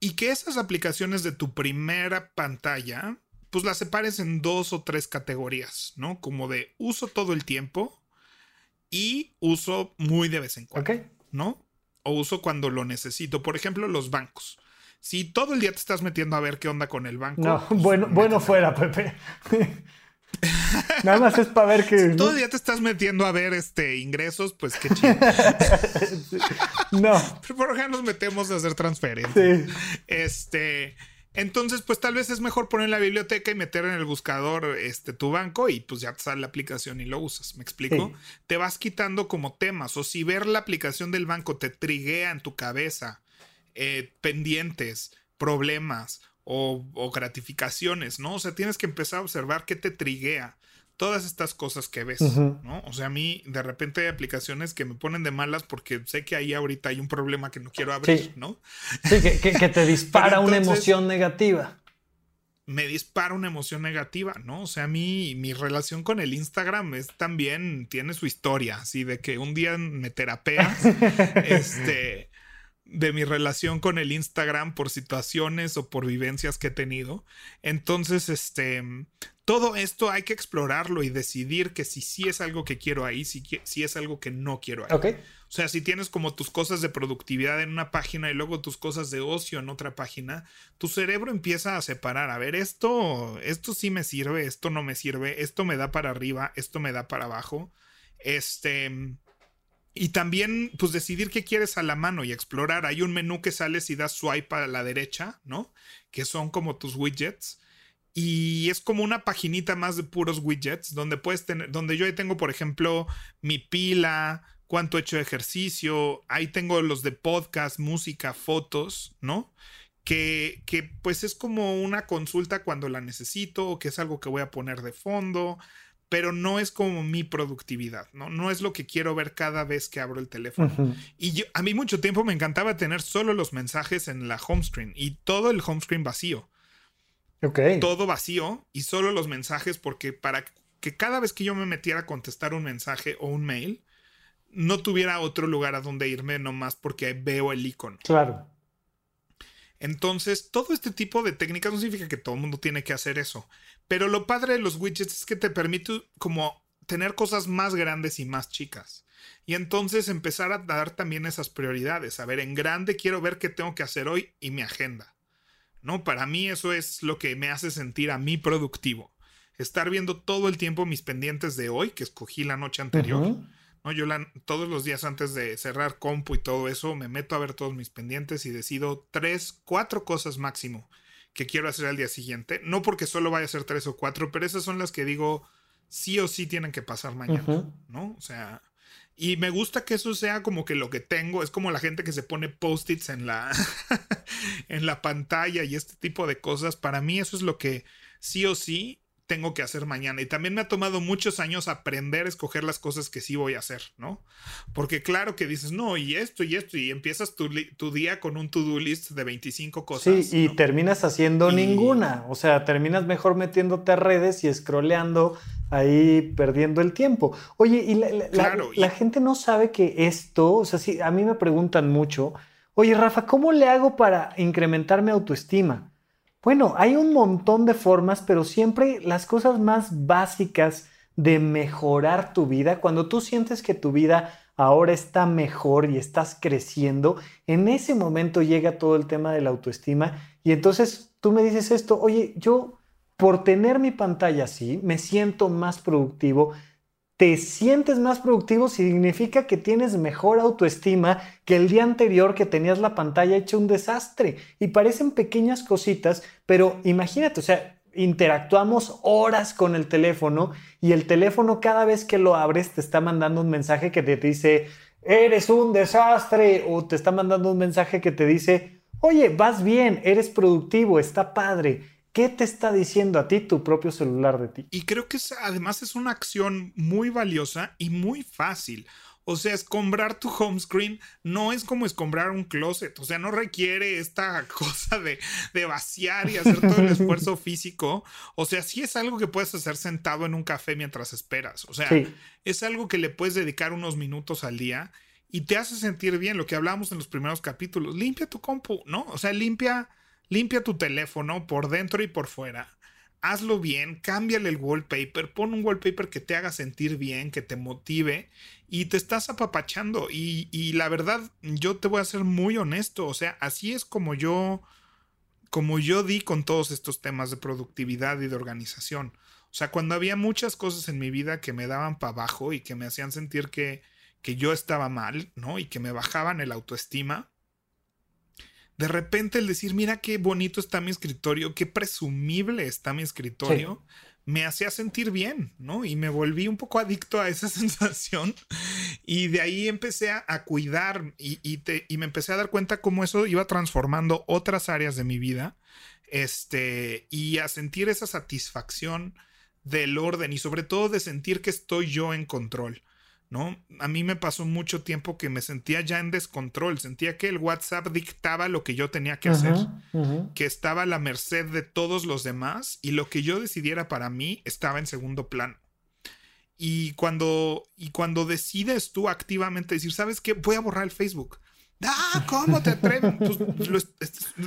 Y que esas aplicaciones de tu primera pantalla, pues las separes en dos o tres categorías, ¿no? Como de uso todo el tiempo y uso muy de vez en cuando, ¿no? O uso cuando lo necesito. Por ejemplo, los bancos. Si todo el día te estás metiendo a ver qué onda con el banco. No, pues, <laughs> bueno, bueno fuera, Pepe. <laughs> Nada más es para ver que. Si todo el día te estás metiendo a ver este ingresos, pues qué chido. <laughs> no. Pero por ejemplo nos metemos a hacer transferencias. Sí. Este. Entonces, pues tal vez es mejor poner en la biblioteca y meter en el buscador este, tu banco y pues ya te sale la aplicación y lo usas. ¿Me explico? Te vas quitando como temas. O si ver la aplicación del banco te triguea en tu cabeza eh, pendientes, problemas o, gratificaciones, ¿no? O sea, tienes que empezar a observar qué te triguea todas estas cosas que ves, ¿no? O sea, a mí de repente hay aplicaciones que me ponen de malas porque sé que ahí ahorita hay un problema que no quiero abrir, ¿no? Sí, que, te <laughs> dispara una emoción negativa. Me dispara una emoción negativa, ¿no? O sea, a mí mi relación con el Instagram es también, tiene su historia, así de que un día me terapeas, <laughs> este de mi relación con el Instagram por situaciones o por vivencias que he tenido. Entonces, este, todo esto hay que explorarlo y decidir que si sí es algo que quiero ahí, si, si es algo que no quiero ahí. O sea, si tienes como tus cosas de productividad en una página y luego tus cosas de ocio en otra página, tu cerebro empieza a separar, a ver, esto, esto sí me sirve, esto no me sirve, esto me da para arriba, esto me da para abajo. Este, y también, pues decidir qué quieres a la mano y explorar. Hay un menú que sales y das swipe a la derecha, ¿no? Que son como tus widgets. Y es como una paginita más de puros widgets, donde puedes tener, donde yo ahí tengo, por ejemplo, mi pila, cuánto he hecho ejercicio, ahí tengo los de podcast, música, fotos, ¿no? Que, que pues es como una consulta cuando la necesito, o que es algo que voy a poner de fondo pero no es como mi productividad, ¿no? No es lo que quiero ver cada vez que abro el teléfono. Y yo, a mí mucho tiempo me encantaba tener solo los mensajes en la home screen y todo el home screen vacío. Ok. Todo vacío y solo los mensajes porque para que cada vez que yo me metiera a contestar un mensaje o un mail, no tuviera otro lugar a donde irme nomás porque veo el icono. Claro. Entonces, todo este tipo de técnicas no significa que todo el mundo tiene que hacer eso. Pero lo padre de los widgets es que te permite como tener cosas más grandes y más chicas. Y entonces empezar a dar también esas prioridades. A ver, en grande quiero ver qué tengo que hacer hoy y mi agenda. ¿No? Para mí eso es lo que me hace sentir a mí productivo. Estar viendo todo el tiempo mis pendientes de hoy, que escogí la noche anterior. ¿No? Yo todos los días antes de cerrar compu y todo eso, me meto a ver todos mis pendientes y decido tres, cuatro cosas máximo que quiero hacer al día siguiente. No porque solo vaya a ser tres o cuatro, pero esas son las que digo sí o sí tienen que pasar mañana, ¿no? O sea, y me gusta que eso sea como que lo que tengo, es como la gente que se pone post-its en la, <laughs> en la pantalla y este tipo de cosas. Para mí eso es lo que sí o sí tengo que hacer mañana. Y también me ha tomado muchos años aprender a escoger las cosas que sí voy a hacer, ¿no? Porque claro que dices, no, y esto y esto, y empiezas tu, día con un to-do list de 25 cosas. Sí, y terminas haciendo ninguna. O sea, terminas mejor metiéndote a redes y scrolleando ahí perdiendo el tiempo. Oye, y la, gente no sabe que esto, o sea, sí, a mí me preguntan mucho, oye, Rafa, ¿cómo le hago para incrementar mi autoestima? Bueno, hay un montón de formas, pero siempre las cosas más básicas de mejorar tu vida, cuando tú sientes que tu vida ahora está mejor y estás creciendo, en ese momento llega todo el tema de la autoestima y entonces tú me dices esto, oye, yo por tener mi pantalla así, me siento más productivo, te sientes más productivo significa que tienes mejor autoestima que el día anterior que tenías la pantalla hecha un desastre. Y parecen pequeñas cositas, pero imagínate, o sea, interactuamos horas con el teléfono y el teléfono cada vez que lo abres te está mandando un mensaje que te dice, eres un desastre, o te está mandando un mensaje que te dice, oye, vas bien, eres productivo, está padre. ¿Qué te está diciendo a ti tu propio celular de ti? Y creo que además es una acción muy valiosa y muy fácil. O sea, escombrar tu home screen no es como escombrar un closet. O sea, no requiere esta <laughs> cosa de, de, vaciar y hacer todo el <laughs> esfuerzo físico. O sea, sí es algo que puedes hacer sentado en un café mientras esperas. O sea, es algo que le puedes dedicar unos minutos al día y te hace sentir bien. Lo que hablamos en los primeros capítulos. Limpia tu compu, ¿no? O sea, limpia Limpia tu teléfono por dentro y por fuera. Hazlo bien, cámbiale el wallpaper, pon un wallpaper que te haga sentir bien, que te motive y te estás apapachando. Y, la verdad, yo te voy a ser muy honesto, o sea, así es como yo, como yo di con todos estos temas de productividad y de organización. O sea, cuando había muchas cosas en mi vida que me daban para abajo y que me hacían sentir que, que yo estaba mal, ¿no? Y que me bajaban el autoestima, de repente el decir, mira qué bonito está mi escritorio, qué presumible está mi escritorio, me hacía sentir bien, ¿no? Y me volví un poco adicto a esa <laughs> sensación y de ahí empecé a, cuidar y, y, me empecé a dar cuenta cómo eso iba transformando otras áreas de mi vida, este, y a sentir esa satisfacción del orden y sobre todo de sentir que estoy yo en control. ¿No? A mí me pasó mucho tiempo que me sentía ya en descontrol, sentía que el WhatsApp dictaba lo que yo tenía que hacer, que estaba a la merced de todos los demás y lo que yo decidiera para mí estaba en segundo plano. Y cuando, y cuando decides tú activamente decir, ¿sabes qué? Voy a borrar el Facebook. Ah, ¿cómo te atreves? pues,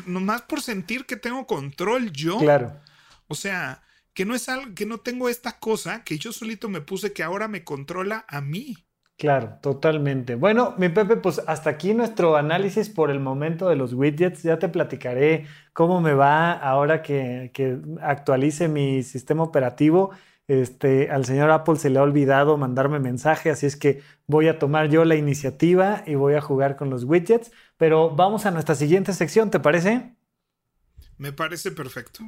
nomás por sentir que tengo control yo. Claro. O sea, que no es algo, que no tengo esta cosa que yo solito me puse que ahora me controla a mí. Claro, totalmente. Bueno, mi Pepe, pues hasta aquí nuestro análisis por el momento de los widgets. Ya te platicaré cómo me va ahora que, que actualice mi sistema operativo. Este, al señor Apple se le ha olvidado mandarme mensaje, así es que voy a tomar yo la iniciativa y voy a jugar con los widgets. Pero vamos a nuestra siguiente sección, ¿te parece? Me parece perfecto.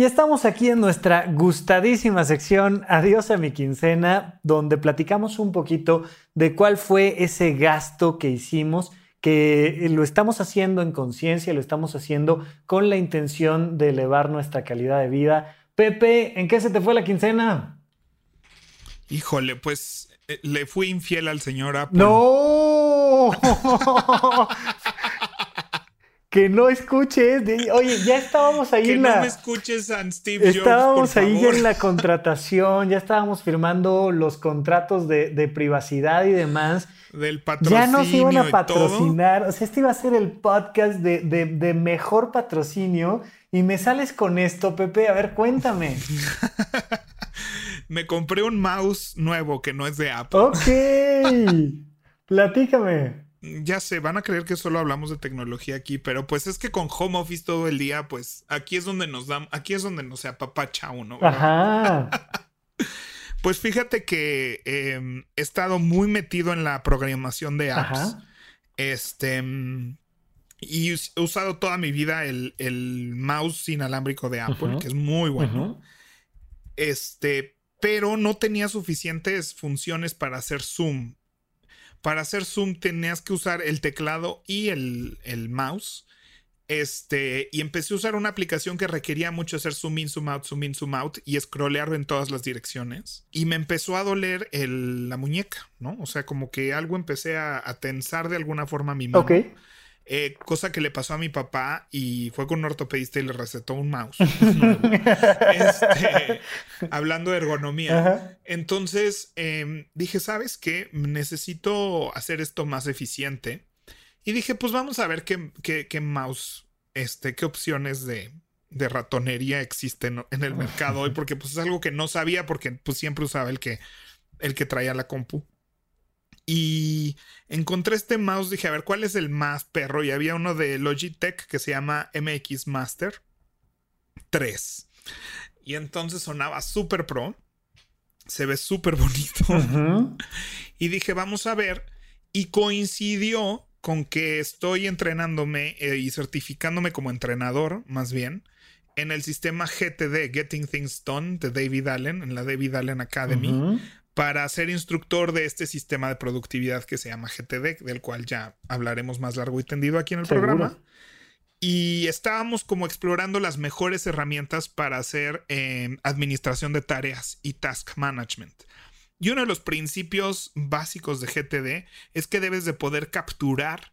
Y estamos aquí en nuestra gustadísima sección Adiós a mi quincena, donde platicamos un poquito de cuál fue ese gasto que hicimos, que lo estamos haciendo en conciencia, lo estamos haciendo con la intención de elevar nuestra calidad de vida. Pepe, ¿en qué se te fue la quincena? Híjole, pues eh, le fui infiel al señor Apple. ¡No! Que no escuches. oye, ya estábamos ahí que en no la. me escuches, San Steve Estábamos ahí ya en la <laughs> contratación, ya estábamos firmando los contratos de, privacidad y demás. Del patrocinio. Ya nos iban a patrocinar. O sea, este iba a ser el podcast de, de mejor patrocinio. Y me sales con esto, Pepe. A ver, cuéntame. <laughs> me compré un mouse nuevo que no es de Apple. Ok. <laughs> Platícame ya sé, van a creer que solo hablamos de tecnología aquí, pero pues es que con home office todo el día, pues aquí es donde nos dan, aquí es donde nos se apapacha uno. Ajá. <laughs> pues fíjate que em, he estado muy metido en la programación de apps. Este. Y he usado toda mi vida el, mouse inalámbrico de Apple, que es muy bueno. Este, pero no tenía suficientes funciones para hacer zoom para hacer zoom tenías que usar el teclado y el, mouse. Este, y empecé a usar una aplicación que requería mucho hacer zoom in, zoom out, zoom in, zoom out y scrollear en todas las direcciones. Y me empezó a doler la muñeca, ¿no? O sea, como que algo empecé a, tensar de alguna forma mi mano. Eh, cosa que le pasó a mi papá y fue con un ortopedista y le recetó un mouse. <laughs> Este, hablando de ergonomía. Entonces em, dije, ¿sabes qué? Necesito hacer esto más eficiente. Y dije, pues vamos a ver qué, qué, mouse, este, qué opciones de, de ratonería existen en el mercado hoy, <laughs> porque pues es algo que no sabía porque pues siempre usaba el que, el que traía la compu. Y encontré este mouse, dije, a ver, ¿cuál es el más perro? Y había uno de Logitech que se llama MX Master 3. Y entonces sonaba súper pro. Se ve súper bonito. <laughs> Y dije, vamos a ver. Y coincidió con que estoy entrenándome eh, y certificándome como entrenador, más bien, en el sistema GTD, Getting Things Done, de David Allen, en la David Allen Academy, para ser instructor de este sistema de productividad que se llama GTD, del cual ya hablaremos más largo y tendido aquí en el programa. Y estábamos como explorando las mejores herramientas para hacer em, administración de tareas y task management. Y uno de los principios básicos de GTD es que debes de poder capturar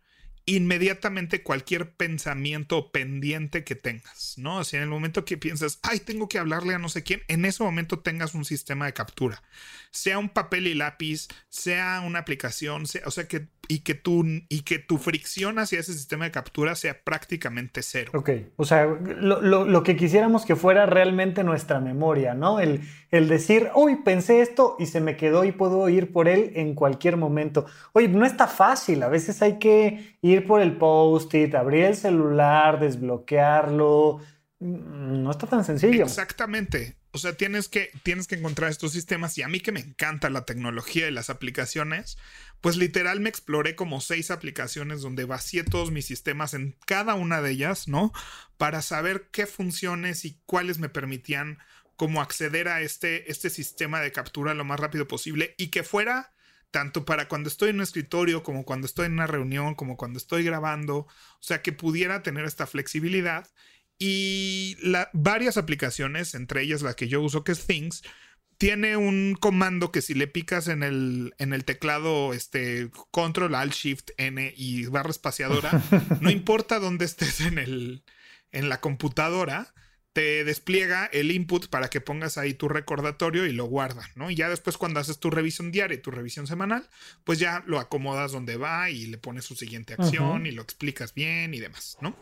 inmediatamente cualquier pensamiento pendiente que tengas, ¿no? Sea, en el momento que piensas, ay, tengo que hablarle a no sé quién, en ese momento tengas un sistema de captura, sea un papel y lápiz, sea una aplicación, o sea, que y que tu y que tu fricción hacia ese sistema de captura sea prácticamente cero. Ok, o sea, lo, que quisiéramos que fuera realmente nuestra memoria, ¿no? El, el decir, uy, pensé esto y se me quedó y puedo ir por él en cualquier momento. Oye, no está fácil, a veces hay que ir por el post-it, abrir el celular, desbloquearlo. Mm, no está tan sencillo. Exactamente. O sea, tienes que, tienes que encontrar estos sistemas y a mí que me encanta la tecnología y las aplicaciones, pues literal me exploré como seis aplicaciones donde vacié todos mis sistemas en cada una de ellas, ¿no? Para saber qué funciones y cuáles me permitían como acceder a este, este sistema de captura lo más rápido posible y que fuera tanto para cuando estoy en un escritorio como cuando estoy en una reunión, como cuando estoy grabando, o sea, que pudiera tener esta flexibilidad y varias aplicaciones, entre ellas la que yo uso que es Things, tiene un comando que si le picas en el, en el teclado este, Control Alt Shift N y barra espaciadora, <laughs> no importa dónde estés en, el, en la computadora, te despliega el input para que pongas ahí tu recordatorio y lo guarda, ¿no? Y ya después cuando haces tu revisión diaria y tu revisión semanal, pues ya lo acomodas donde va y le pones su siguiente acción y lo explicas bien y demás, ¿no?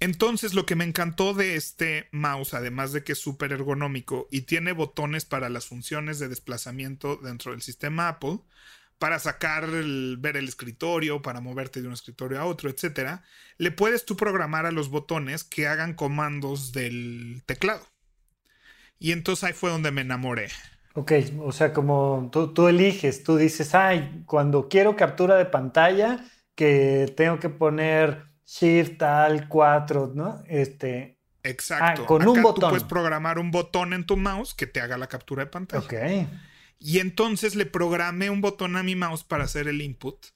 Entonces, lo que me encantó de este mouse, además de que es súper ergonómico y tiene botones para las funciones de desplazamiento dentro del sistema Apple, para sacar, el, ver el escritorio, para moverte de un escritorio a otro, etcétera, le puedes tú programar a los botones que hagan comandos del teclado. Y entonces ahí fue donde me enamoré. Ok, o sea, como tú, tú eliges, tú dices, ay, cuando quiero captura de pantalla, que tengo que poner Shift al 4, ¿no? Este. Exacto. Ah, con un botón. Tú puedes programar un botón en tu mouse que te haga la captura de pantalla. Ok. Y entonces le programé un botón a mi mouse para hacer el input.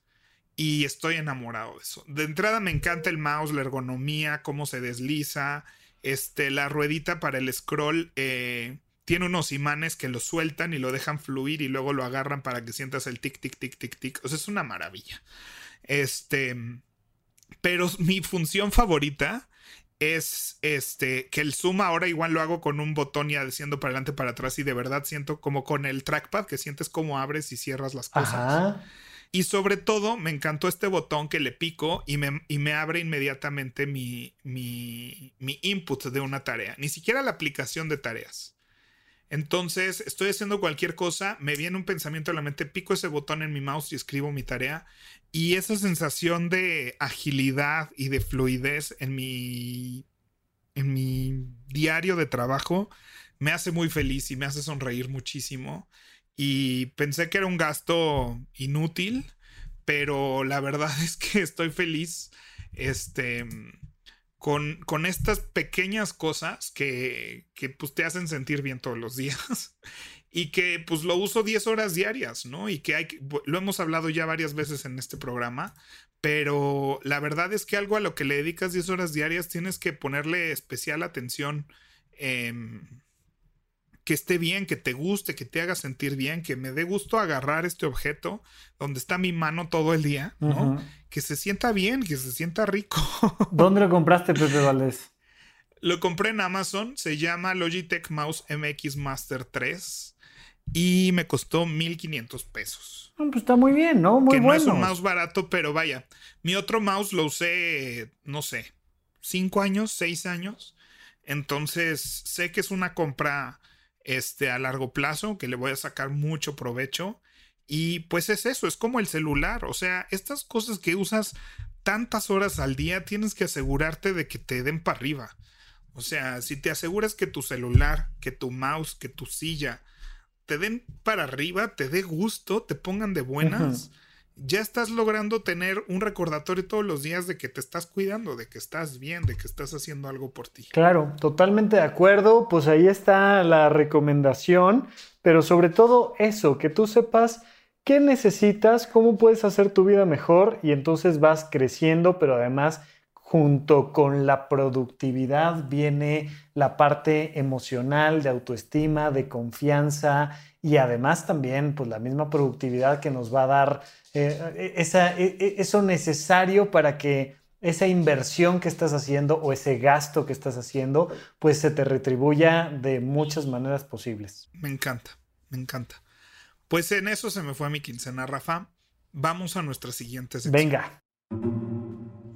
Y estoy enamorado de eso. De entrada me encanta el mouse, la ergonomía, cómo se desliza. Este, la ruedita para el scroll eh, tiene unos imanes que lo sueltan y lo dejan fluir y luego lo agarran para que sientas el tic, tic, tic, tic, tic. O sea, es una maravilla. Este. Pero mi función favorita es este que el zoom ahora igual lo hago con un botón y haciendo para adelante para atrás y de verdad siento como con el trackpad que sientes cómo abres y cierras las cosas. Y sobre todo me encantó este botón que le pico y me, y me abre inmediatamente mi, mi, mi input de una tarea, ni siquiera la aplicación de tareas. Entonces, estoy haciendo cualquier cosa, me viene un pensamiento a la mente, pico ese botón en mi mouse y escribo mi tarea. Y esa sensación de agilidad y de fluidez en mi, en mi diario de trabajo me hace muy feliz y me hace sonreír muchísimo. Y pensé que era un gasto inútil, pero la verdad <laughs> es que estoy feliz. Este con, estas pequeñas cosas que, que pues, te hacen sentir bien todos los días <laughs> y que pues lo uso 10 horas diarias, ¿no? Y que hay lo hemos hablado ya varias veces en este programa, pero la verdad es que algo a lo que le dedicas 10 horas diarias tienes que ponerle especial atención. Eh, que esté bien, que te guste, que te haga sentir bien, que me dé gusto agarrar este objeto donde está mi mano todo el día, ¿no? Que se sienta bien, que se sienta rico. <laughs> ¿Dónde lo compraste, Pepe Valdés? Lo compré en Amazon, se llama Logitech Mouse MX Master 3 y me costó 1500 pesos. Ah, pues está muy bien, ¿no? Muy que bueno. no es un mouse barato, pero vaya, mi otro mouse lo usé, no sé, 5 años, 6 años. Entonces sé que es una compra este, a largo plazo, que le voy a sacar mucho provecho. Y pues es eso, es como el celular, o sea, estas cosas que usas tantas horas al día, tienes que asegurarte de que te den para arriba. O sea, si te aseguras que tu celular, que tu mouse, que tu silla te den para arriba, te dé gusto, te pongan de buenas, ya estás logrando tener un recordatorio todos los días de que te estás cuidando, de que estás bien, de que estás haciendo algo por ti. Claro, totalmente de acuerdo. Pues ahí está la recomendación, pero sobre todo eso, que tú sepas qué necesitas, cómo puedes hacer tu vida mejor y entonces vas creciendo, pero además junto con la productividad viene la parte emocional, de autoestima, de confianza y además también pues la misma productividad que nos va a dar eh, esa, e, e, eso necesario para que esa inversión que estás haciendo o ese gasto que estás haciendo pues se te retribuya de muchas maneras posibles. Me encanta, me encanta. Pues en eso se me fue mi quincena, Rafa. Vamos a nuestra siguiente sección. Venga.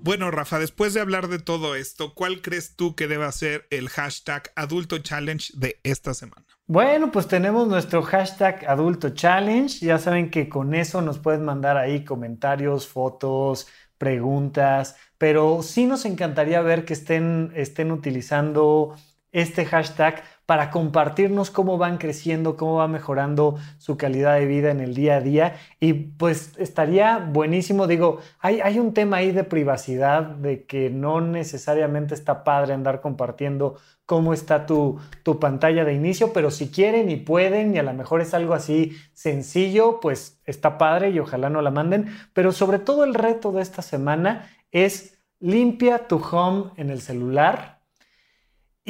Bueno, Rafa, después de hablar de todo esto, ¿cuál crees tú que debe ser el hashtag Adulto Challenge de esta semana? Bueno, pues tenemos nuestro hashtag Adulto Challenge. Ya saben que con eso nos pueden mandar ahí comentarios, fotos, preguntas, pero sí nos encantaría ver que estén, estén utilizando este hashtag para compartirnos cómo van creciendo, cómo va mejorando su calidad de vida en el día a día. Y pues estaría buenísimo, digo, hay, un tema ahí de privacidad, de que no necesariamente está padre andar compartiendo cómo está tu, tu pantalla de inicio, pero si quieren y pueden, y a lo mejor es algo así sencillo, pues está padre y ojalá no la manden. Pero sobre todo el reto de esta semana es limpia tu home en el celular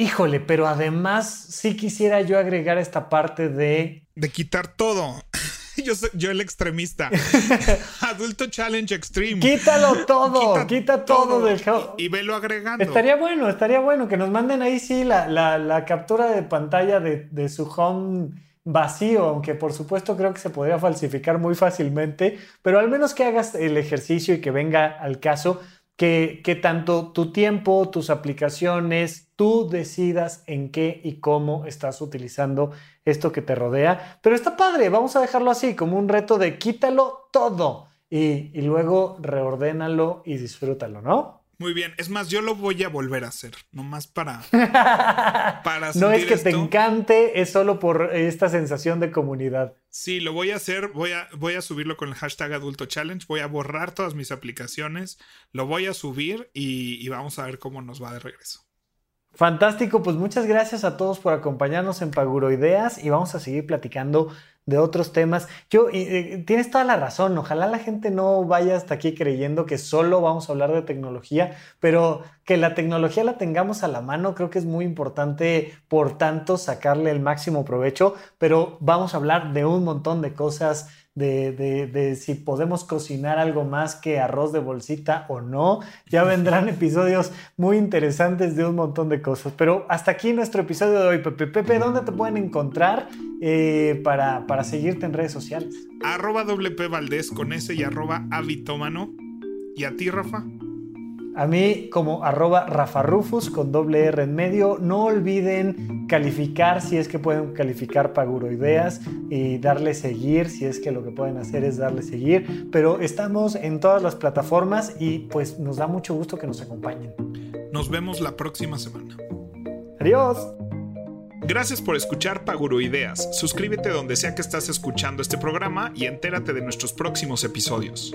Híjole, pero además sí quisiera yo agregar esta parte de... De quitar todo. <laughs> Yo soy yo el extremista. <laughs> Adulto Challenge Extreme. Quítalo todo, quita, todo, del y, y, velo agregando. Estaría bueno, estaría bueno que nos manden ahí sí la, la, captura de pantalla de, de, su home vacío, aunque por supuesto creo que se podría falsificar muy fácilmente, pero al menos que hagas el ejercicio y que venga al caso que, tanto tu tiempo, tus aplicaciones, tú decidas en qué y cómo estás utilizando esto que te rodea. Pero está padre, vamos a dejarlo así, como un reto de quítalo todo y, y luego reordénalo y disfrútalo, ¿no? Muy bien, es más, yo lo voy a volver a hacer, nomás para... <laughs> para no es que te encante, es solo por esta sensación de comunidad. Sí, lo voy a hacer, voy a, voy a subirlo con el hashtag Adulto Challenge, voy a borrar todas mis aplicaciones, lo voy a subir y, y vamos a ver cómo nos va de regreso. Fantástico, pues muchas gracias a todos por acompañarnos en Paguro Ideas y vamos a seguir platicando de otros temas. Yo, eh, tienes toda la razón, ojalá la gente no vaya hasta aquí creyendo que solo vamos a hablar de tecnología, pero que la tecnología la tengamos a la mano, creo que es muy importante, por tanto, sacarle el máximo provecho, pero vamos a hablar de un montón de cosas de, si podemos cocinar algo más que arroz de bolsita o no. Ya vendrán <laughs> episodios muy interesantes de un montón de cosas. Pero hasta aquí nuestro episodio de hoy, Pepe. Pepe, ¿dónde te pueden encontrar eh, para, para seguirte en redes sociales? Arroba WP Valdés con S y arroba. ¿Y a ti, Rafa? A mí como arroba rafarufus con doble R en medio. No olviden calificar si es que pueden calificar Paguroideas y darle seguir si es que lo que pueden hacer es darle seguir. Pero estamos en todas las plataformas y pues nos da mucho gusto que nos acompañen. Nos vemos la próxima semana. Adiós. Gracias por escuchar Paguroideas. Suscríbete donde sea que estás escuchando este programa y entérate de nuestros próximos episodios.